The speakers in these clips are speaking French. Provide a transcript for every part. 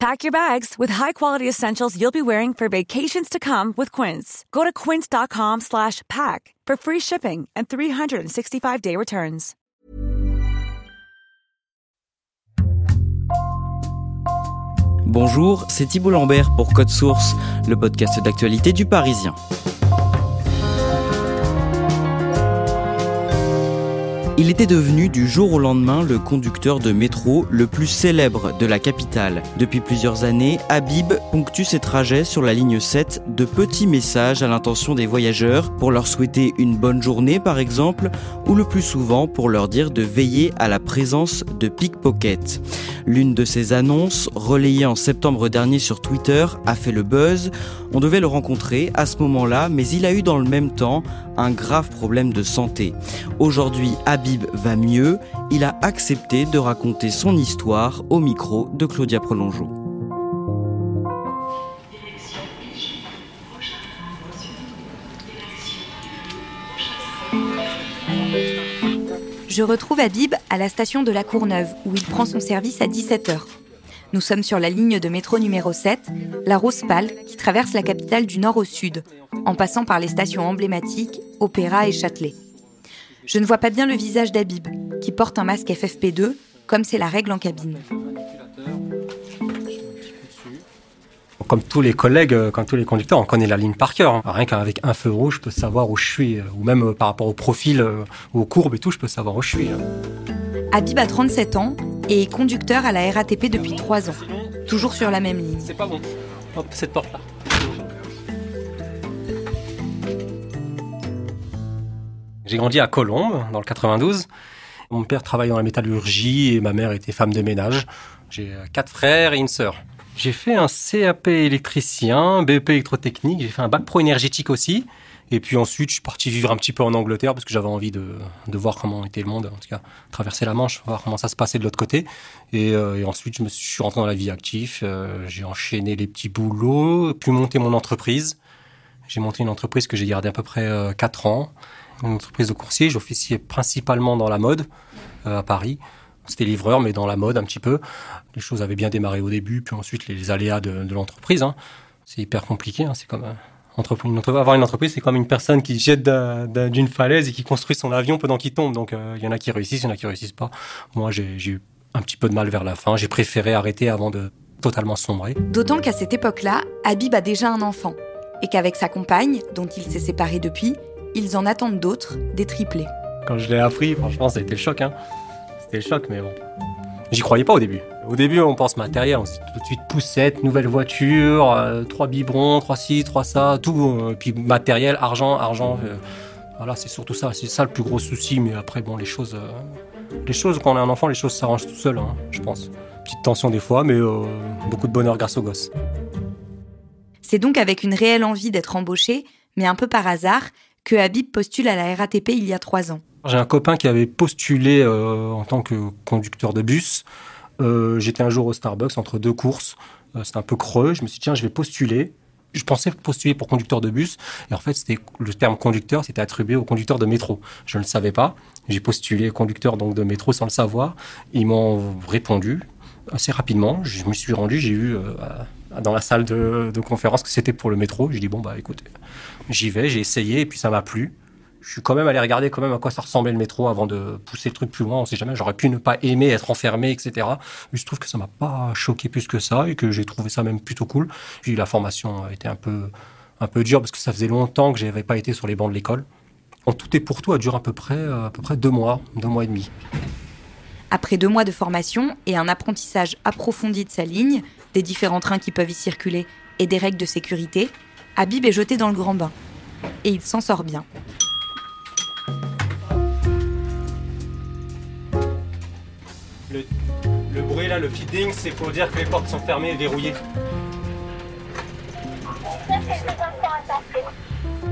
Pack your bags with high-quality essentials you'll be wearing for vacations to come with Quince. Go to quince.com/pack for free shipping and 365-day returns. Bonjour, c'est Thibault Lambert pour Code Source, le podcast d'actualité du Parisien. Il était devenu du jour au lendemain le conducteur de métro le plus célèbre de la capitale. Depuis plusieurs années, Habib ponctue ses trajets sur la ligne 7 de petits messages à l'intention des voyageurs pour leur souhaiter une bonne journée par exemple, ou le plus souvent pour leur dire de veiller à la présence de pickpockets. L'une de ces annonces, relayée en septembre dernier sur Twitter, a fait le buzz. On devait le rencontrer à ce moment-là, mais il a eu dans le même temps un grave problème de santé. Aujourd'hui, Habib va mieux. Il a accepté de raconter son histoire au micro de Claudia Prolongeau. Je retrouve Habib à la station de la Courneuve, où il prend son service à 17h. Nous sommes sur la ligne de métro numéro 7, la Rose Pâle, qui traverse la capitale du nord au sud, en passant par les stations emblématiques Opéra et Châtelet. Je ne vois pas bien le visage d'Habib, qui porte un masque FFP2, comme c'est la règle en cabine. Comme tous les collègues, euh, comme tous les conducteurs, on connaît la ligne par cœur. hein. Rien qu'avec un feu rouge, je peux savoir où je suis. euh, Ou même euh, par rapport au profil, aux courbes et tout, je peux savoir où je suis. hein. Habib a 37 ans et est conducteur à la RATP depuis 3 ans, toujours sur la même ligne. C'est pas bon. Hop, cette porte-là. J'ai grandi à Colombes, dans le 92. Mon père travaillait dans la métallurgie et ma mère était femme de ménage. J'ai euh, quatre frères et une sœur. J'ai fait un CAP électricien, BEP électrotechnique, j'ai fait un bac pro énergétique aussi. Et puis ensuite, je suis parti vivre un petit peu en Angleterre parce que j'avais envie de, de voir comment était le monde, en tout cas traverser la Manche, voir comment ça se passait de l'autre côté. Et, euh, ensuite, je, me suis rentré dans la vie active. euh, j'ai enchaîné les petits boulots, puis monté mon entreprise. J'ai monté une entreprise que j'ai gardée à peu près euh, 4 ans. Une entreprise de coursier. J'officiais principalement dans la mode euh, à Paris. C'était livreur, mais dans la mode un petit peu. Les choses avaient bien démarré au début, puis ensuite les aléas de, l'entreprise. hein. C'est hyper compliqué. hein. C'est comme avoir une entreprise, c'est comme une personne qui jette d'un- d'un- d'une falaise et qui construit son avion pendant qu'il tombe. Donc euh, il y en a qui réussissent, il y en a qui réussissent pas. Moi, j'ai eu un petit peu de mal vers la fin. J'ai préféré arrêter avant de totalement sombrer. D'autant qu'à cette époque-là, Habib a déjà un enfant, et qu'avec sa compagne, dont il s'est séparé depuis, ils en attendent d'autres, des triplés. Quand je l'ai appris, franchement, ça a été le choc. Hein. C'était le choc, mais bon. J'y croyais pas au début. Au début, on pense matériel, on se dit tout de suite poussette, nouvelle voiture, euh, trois biberons, trois ci, trois ça, tout. euh, puis matériel, argent, argent. euh, voilà, c'est surtout ça. C'est ça le plus gros souci. Mais après, bon, les choses, euh, les choses quand on est un enfant, les choses s'arrangent tout seul, hein, je pense. Petite tension des fois, mais beaucoup de bonheur grâce aux gosses. C'est donc avec une réelle envie d'être embauché, mais un peu par hasard, que Habib postule à la RATP il y a trois ans. J'ai un copain qui avait postulé euh, en tant que conducteur de bus. Euh, J'étais un jour au Starbucks entre deux courses. Euh, C'était un peu creux. Je me suis dit, tiens, je vais postuler. Je pensais postuler pour conducteur de bus. Et en fait, le terme conducteur, c'était attribué au conducteur de métro. Je ne le savais pas. J'ai postulé conducteur donc de métro sans le savoir. Ils m'ont répondu assez rapidement. Je me suis rendu, j'ai eu euh, dans la salle de, conférence que c'était pour le métro. J'ai dit, bon, bah écoute, j'y vais, j'ai essayé et puis ça m'a plu je suis quand même allé regarder quand même à quoi ça ressemblait le métro avant de pousser le truc plus loin. On sait jamais, j'aurais pu ne pas aimer être enfermé, etc. Mais je trouve que ça m'a pas choqué plus que ça et que j'ai trouvé ça même plutôt cool. Puis la formation a été un peu, un peu dure parce que ça faisait longtemps que j'avais pas été sur les bancs de l'école. En tout et pour tout, a duré à peu près, euh, à peu près deux mois, deux mois et demi. Après deux mois de formation et un apprentissage approfondi de sa ligne, des différents trains qui peuvent y circuler et des règles de sécurité, Habib est jeté dans le grand bain. Et il s'en sort bien. Le, bruit là, le feeding, c'est pour dire que les portes sont fermées et verrouillées.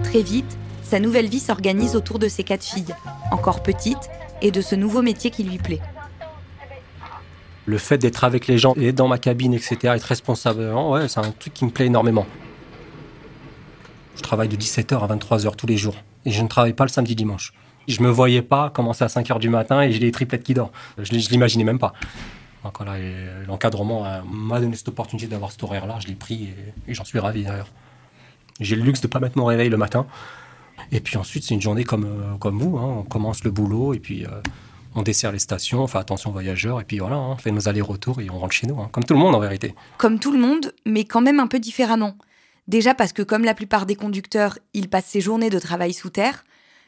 Très vite, sa nouvelle vie s'organise autour de ses quatre filles, encore petites, et de ce nouveau métier qui lui plaît. Le fait d'être avec les gens et dans ma cabine, etc., être responsable, ouais, c'est un truc qui me plaît énormément. Je travaille de 17h à 23h tous les jours. Et je ne travaille pas le samedi dimanche. Je me voyais pas commencer à 5h du matin et j'ai les triplettes qui dorment. Je, ne l'imaginais même pas. Donc l'encadrement m'a donné cette opportunité d'avoir cet horaire-là. Je l'ai pris et, j'en suis ravi d'ailleurs. J'ai le luxe de ne pas mettre mon réveil le matin. Et puis ensuite, c'est une journée comme, euh, vous. Hein. On commence le boulot et puis euh, on dessert les stations, on fait attention aux voyageurs, et puis voilà, hein, on fait nos allers-retours et on rentre chez nous, hein. comme tout le monde en vérité. Comme tout le monde, mais quand même un peu différemment. Déjà parce que comme la plupart des conducteurs, il passe ses journées de travail sous terre,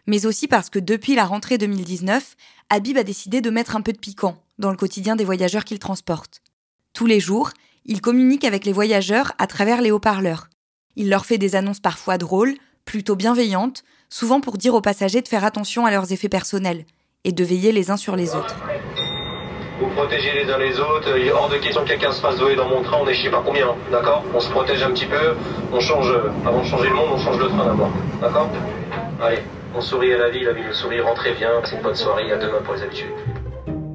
mais aussi parce que depuis la rentrée 2019, Habib a décidé de mettre un peu de piquant dans le quotidien des voyageurs qu'il transporte. Tous les jours, il communique avec les voyageurs à travers les haut-parleurs. Il leur fait des annonces parfois drôles, plutôt bienveillantes, souvent pour dire aux passagers de faire attention à leurs effets personnels, et de veiller les uns sur les autres. Vous protégez les uns les autres, il est hors de question que quelqu'un se fasse voler dans mon train, on est je sais pas combien, d'accord? On se protège un petit peu, on change, avant de changer le monde, on change le train d'abord, d'accord? Allez, on sourit à la vie, la vie le sourit, rentrez bien, c'est une bonne soirée, à demain pour les habitudes.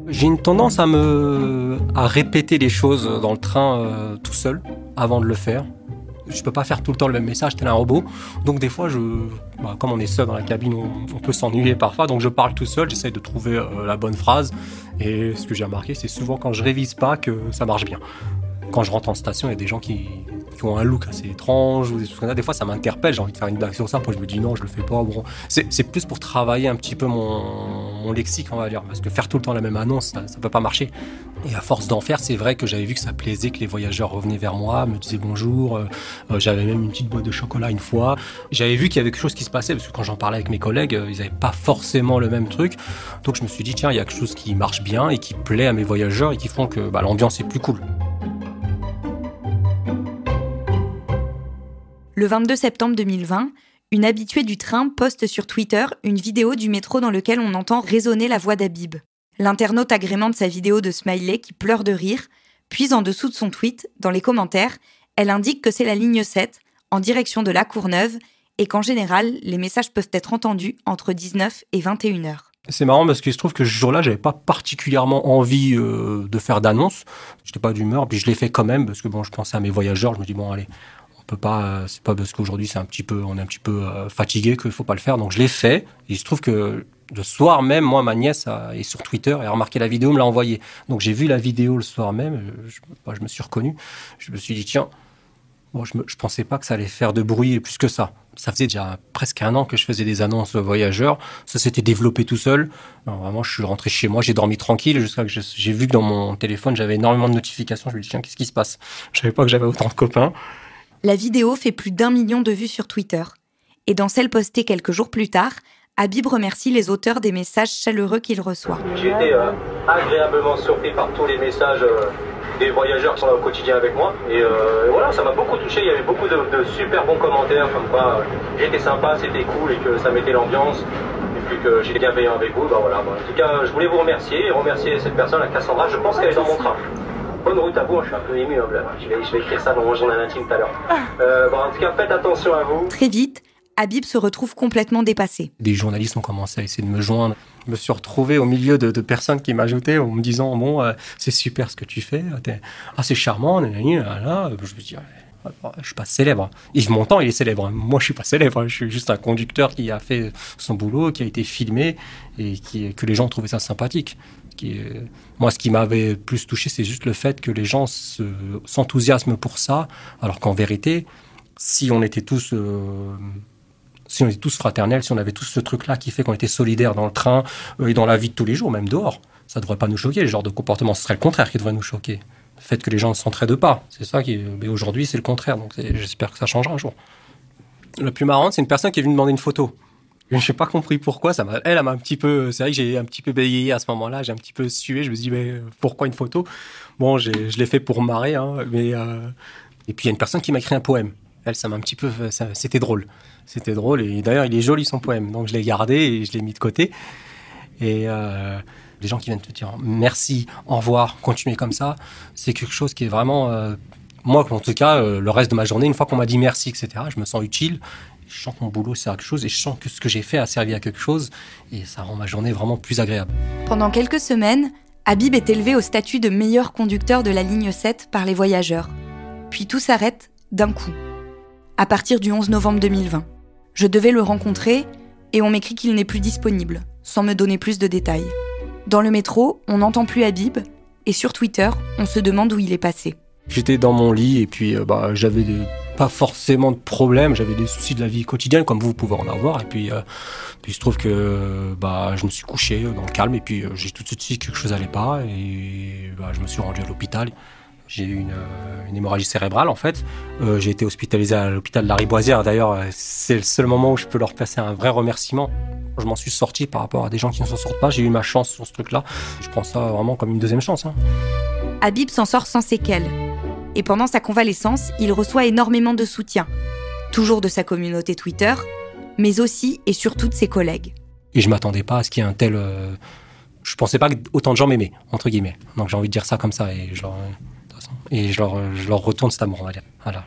J'ai une tendance à me à répéter les choses dans le train euh, tout seul avant de le faire je peux pas faire tout le temps le même message tel un robot. Donc des fois, je, bah, comme on est seul dans la cabine, on, peut s'ennuyer parfois. Donc je parle tout seul, j'essaie de trouver euh, la bonne phrase. Et ce que j'ai remarqué, c'est souvent quand je révise pas que ça marche bien. Quand je rentre en station, il y a des gens qui, qui ont un look assez étrange ou des comme ça. Des fois, ça m'interpelle. J'ai envie de faire une blague sur ça. Puis je me dis non, je le fais pas. Bon, c'est plus pour travailler un petit peu mon, mon, lexique, on va dire. Parce que faire tout le temps la même annonce, ça, ça peut pas marcher. Et à force d'en faire, c'est vrai que j'avais vu que ça plaisait, que les voyageurs revenaient vers moi, me disaient bonjour. Euh, euh, j'avais même une petite boîte de chocolat une fois. J'avais vu qu'il y avait quelque chose qui se passait parce que quand j'en parlais avec mes collègues, euh, ils n'avaient pas forcément le même truc. Donc je me suis dit tiens, il y a quelque chose qui marche bien et qui plaît à mes voyageurs et qui font que bah, l'ambiance est plus cool. Le 22 septembre 2020, une habituée du train poste sur Twitter une vidéo du métro dans lequel on entend résonner la voix d'Abib. L'internaute agrémente sa vidéo de Smiley qui pleure de rire, puis en dessous de son tweet, dans les commentaires, elle indique que c'est la ligne 7, en direction de la Courneuve, et qu'en général, les messages peuvent être entendus entre 19 et 21 heures. C'est marrant parce qu'il se trouve que ce jour-là, j'avais pas particulièrement envie euh, de faire d'annonce. J'étais pas d'humeur, puis je l'ai fait quand même parce que bon, je pensais à mes voyageurs. Je me dis bon, allez, peut pas, euh, c'est pas parce qu'aujourd'hui c'est un petit peu, on est un petit peu euh, fatigué qu'il faut pas le faire. Donc je l'ai fait. Il se trouve que le soir même, moi, ma nièce est sur Twitter et a remarqué la vidéo, me l'a envoyée. Donc j'ai vu la vidéo le soir même. Euh, je, bah, je, me suis reconnu. Je me suis dit tiens, bon, je, ne pensais pas que ça allait faire de bruit plus que ça. Ça faisait déjà presque un an que je faisais des annonces voyageurs. Ça s'était développé tout seul. vraiment, je suis rentré chez moi, j'ai dormi tranquille jusqu'à que j'ai vu que dans mon téléphone, j'avais énormément de notifications. Je me suis dit, tiens, qu'est-ce qui se passe? Je savais pas que j'avais autant de copains. La vidéo fait plus d'un million de vues sur Twitter. Et dans celle postée quelques jours plus tard, Habib remercie les auteurs des messages chaleureux qu'il reçoit. J'ai été euh, agréablement surpris par tous les messages euh, des voyageurs qui sont là au quotidien avec moi. Euh, et, voilà, ça m'a beaucoup touché. Il y avait beaucoup de, super bons commentaires comme quoi j'étais sympa, c'était cool et que ça mettait l'ambiance. Et puis que j'étais bienveillant avec vous. Bah voilà, en tout cas, je voulais vous remercier et remercier cette personne, la Cassandra. Je pense qu'elle est dans mon train. Bonne route à vous, je suis un peu ému. Hein, je, vais, je vais écrire ça dans mon journal intime tout à l'heure. Euh, bon, en tout cas, faites attention à vous. Très vite, Habib se retrouve complètement dépassé. Des journalistes ont commencé à essayer de me joindre. Je me suis retrouvé au milieu de, personnes qui m'ajoutaient en me disant Bon, euh, c'est super ce que tu fais, ah, c'est charmant, là, là. Je me dis je suis pas célèbre. Yves Montand, il est célèbre. Moi, je suis pas célèbre. Je suis juste un conducteur qui a fait son boulot, qui a été filmé et qui, que les gens trouvaient ça sympathique. Moi, ce qui m'avait plus touché, c'est juste le fait que les gens s'enthousiasment pour ça, alors qu'en vérité, si on était tous euh, si on était tous fraternels, si on avait tous ce truc-là qui fait qu'on était solidaires dans le train euh, et dans la vie de tous les jours, même dehors, ça ne devrait pas nous choquer. Le genre de comportement, ce serait le contraire qui devrait nous choquer. Le fait que les gens ne s'entraident pas, c'est ça qui. Mais aujourd'hui, c'est le contraire. Donc j'espère que ça changera un jour. Le plus marrant, c'est une personne qui est venue demander une photo. Je n'ai pas compris pourquoi. Ça elle, m'a un petit peu. C'est vrai que j'ai un petit peu bégayé à ce moment-là. J'ai un petit peu sué. Je me suis dit, mais pourquoi une photo? Bon, je l'ai fait pour marrer, hein, mais. Euh, et puis il y a une personne qui m'a écrit un poème. Elle, ça m'a un petit peu. C'était drôle. C'était drôle. Et d'ailleurs, il est joli son poème. Donc je l'ai gardé et je l'ai mis de côté. Et euh, les gens qui viennent te dire merci, au revoir, continuez comme ça, c'est quelque chose qui est vraiment. Euh, moi, en tout cas, le reste de ma journée, une fois qu'on m'a dit merci, etc., je me sens utile je sens que mon boulot sert à quelque chose et je sens que ce que j'ai fait a servi à quelque chose et ça rend ma journée vraiment plus agréable. Pendant quelques semaines, Habib est élevé au statut de meilleur conducteur de la ligne 7 par les voyageurs. Puis tout s'arrête d'un coup. À partir du 11 novembre 2020. Je devais le rencontrer et on m'écrit qu'il n'est plus disponible, sans me donner plus de détails. Dans le métro, on n'entend plus Habib et sur Twitter, on se demande où il est passé. J'étais dans mon lit et puis euh, bah, j'avais pas forcément de problèmes, j'avais des soucis de la vie quotidienne comme vous pouvez en avoir et puis, euh, puis il se trouve que bah, je me suis couché dans le calme et puis euh, j'ai tout de suite quelque chose n'allait pas et bah, je me suis rendu à l'hôpital. J'ai eu une, une, hémorragie cérébrale en fait. j'ai été hospitalisé à l'hôpital de la Riboisière. D'ailleurs, c'est le seul moment où je peux leur passer un vrai remerciement. Je m'en suis sorti par rapport à des gens qui ne s'en sortent pas. J'ai eu ma chance sur ce truc-là. Je prends ça vraiment comme une deuxième chance. Hein. Habib s'en sort sans séquelles et pendant sa convalescence, il reçoit énormément de soutien, toujours de sa communauté Twitter, mais aussi et surtout de ses collègues. Et je m'attendais pas à ce qu'il y ait un tel. Euh, je pensais pas que autant de gens m'aimaient, entre guillemets. Donc j'ai envie de dire ça comme ça et je leur, et je leur retourne cet amour, on va dire. Voilà.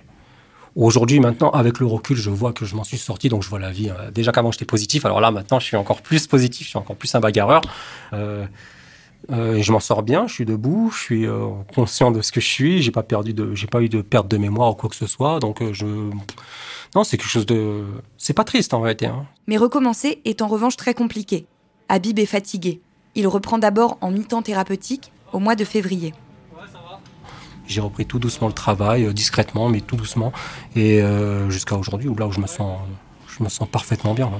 Aujourd'hui, maintenant, avec le recul, je vois que je m'en suis sorti, donc je vois la vie. Euh, déjà qu'avant j'étais positif, alors là maintenant je suis encore plus positif, je suis encore plus un bagarreur. Euh, euh, je m'en sors bien, je suis debout, je suis euh, conscient de ce que je suis, j'ai pas perdu de, j'ai pas eu de perte de mémoire ou quoi que ce soit, donc euh, je, non, c'est quelque chose de, c'est pas triste en réalité. Hein. Mais recommencer est en revanche très compliqué. Habib est fatigué. Il reprend d'abord en mi-temps thérapeutique au mois de février. J'ai repris tout doucement le travail, discrètement, mais tout doucement, et jusqu'à aujourd'hui, où là où je me sens, je me sens parfaitement bien.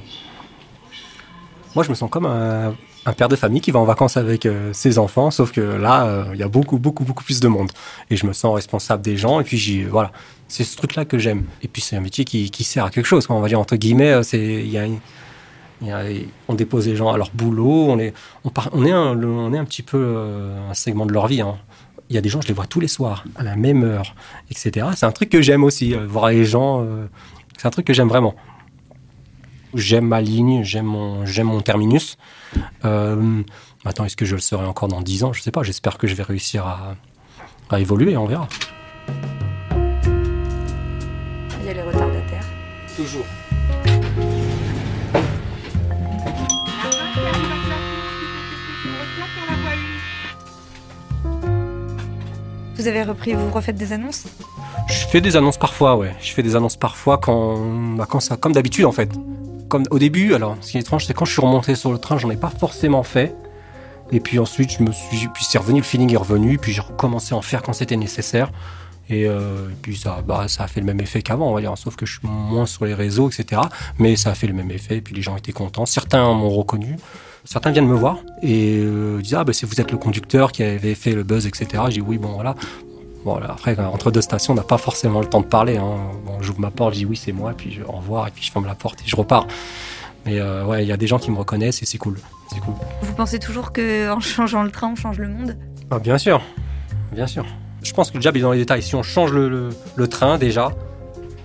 Moi, je me sens comme un, un père de famille qui va en vacances avec euh, ses enfants, sauf que là, euh, il y a beaucoup, beaucoup, beaucoup plus de monde. Et je me sens responsable des gens, et puis j'y, voilà, c'est ce truc-là que j'aime. Et puis c'est un métier qui, sert à quelque chose, on va dire entre guillemets. Euh, c'est, on dépose les gens à leur boulot, on est, on, on est, un, on est un petit peu un segment de leur vie. Hein. Il y a des gens, je les vois tous les soirs, à la même heure, etc. C'est un truc que j'aime aussi, voir les gens. c'est un truc que j'aime vraiment. J'aime ma ligne, j'aime mon, j'aime mon terminus. Euh, maintenant, est-ce que je le serai encore dans 10 ans? Je ne sais pas. J'espère que je vais réussir à, à évoluer. On verra. Il y a les retardataires. Toujours. Vous avez repris, vous refaites des annonces? Je fais des annonces parfois, ouais. Je fais des annonces parfois quand, bah, quand ça, comme d'habitude en fait comme au début, alors ce qui est étrange, c'est quand je suis remonté sur le train, j'en ai pas forcément fait. Et puis ensuite, je me suis, puis c'est revenu, le feeling est revenu, puis j'ai recommencé à en faire quand c'était nécessaire. Et, euh, puis ça, bah, ça a fait le même effet qu'avant, on va dire, sauf que je suis moins sur les réseaux, etc. Mais ça a fait le même effet, et puis les gens étaient contents. Certains m'ont reconnu, certains viennent me voir et euh, disent ah bah si vous êtes le conducteur qui avait fait le buzz, etc. J'ai dit oui bon voilà. Bon, après, entre deux stations, on n'a pas forcément le temps de parler. Hein. Bon, j'ouvre ma porte, je dis oui, c'est moi, puis je, au revoir, et puis je ferme la porte et je repars. Mais euh, ouais, il y a des gens qui me reconnaissent et c'est cool. C'est cool. Vous pensez toujours qu'en changeant le train, on change le monde? Ah, Bien sûr, bien sûr. Je pense que le job est dans les détails. Si on change le, le train déjà,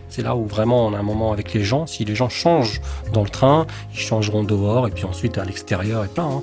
c'est là où vraiment on a un moment avec les gens. Si les gens changent dans le train, ils changeront dehors et puis ensuite à l'extérieur et plein. Hein.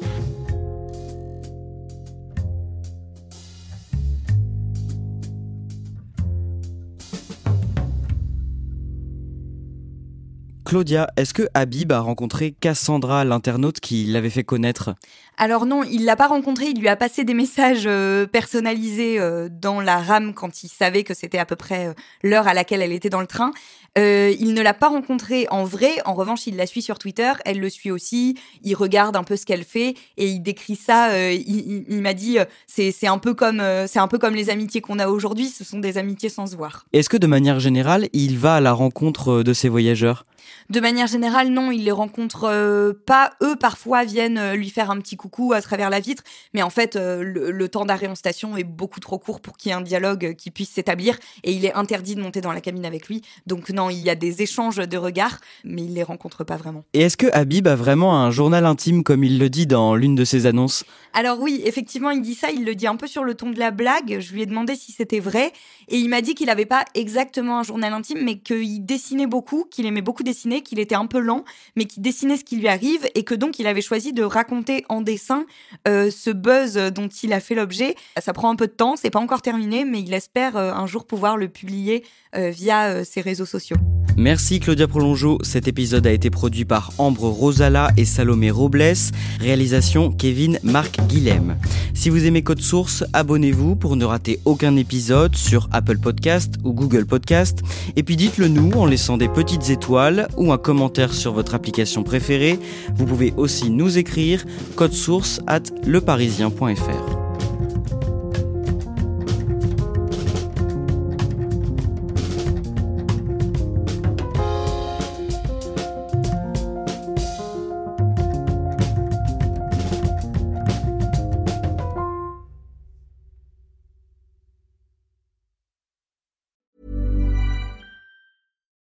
Claudia, est-ce que Habib a rencontré Cassandra, l'internaute qui l'avait fait connaître? Alors non, il l'a pas rencontré, il lui a passé des messages euh, personnalisés euh, dans la rame quand il savait que c'était à peu près euh, l'heure à laquelle elle était dans le train. Il ne l'a pas rencontrée en vrai, en revanche, il la suit sur Twitter, elle le suit aussi, il regarde un peu ce qu'elle fait et il décrit ça, il, il m'a dit c'est un peu comme c'est un peu comme les amitiés qu'on a aujourd'hui, ce sont des amitiés sans se voir. Est-ce que de manière générale, il va à la rencontre de ces voyageurs? De manière générale, non, il les rencontre euh, pas. Eux, parfois, viennent euh, lui faire un petit coucou à travers la vitre, mais en fait, euh, le, temps d'arrêt en station est beaucoup trop court pour qu'il y ait un dialogue qui puisse s'établir, et il est interdit de monter dans la cabine avec lui. Donc non, il y a des échanges de regards, mais il les rencontre pas vraiment. Et est-ce que Habib a vraiment un journal intime comme il le dit dans l'une de ses annonces? Alors oui, effectivement, il dit ça. Il le dit un peu sur le ton de la blague. Je lui ai demandé si c'était vrai, et il m'a dit qu'il n'avait pas exactement un journal intime, mais qu'il dessinait beaucoup, qu'il aimait beaucoup dessiner, qu'il était un peu lent, mais qu'il dessinait ce qui lui arrive et que donc il avait choisi de raconter en dessin euh, ce buzz dont il a fait l'objet. Ça prend un peu de temps, c'est pas encore terminé, mais il espère euh, un jour pouvoir le publier euh, via ses réseaux sociaux. Merci Claudia Prolongeau. Cet épisode a été produit par Ambre Rosala et Salomé Robles. Réalisation Kevin Marc Guilhem. Si vous aimez Code Source, abonnez-vous pour ne rater aucun épisode sur Apple Podcast ou Google Podcast. Et puis dites-le nous en laissant des petites étoiles ou un commentaire sur votre application préférée. Vous pouvez aussi nous écrire code source at leparisien.fr.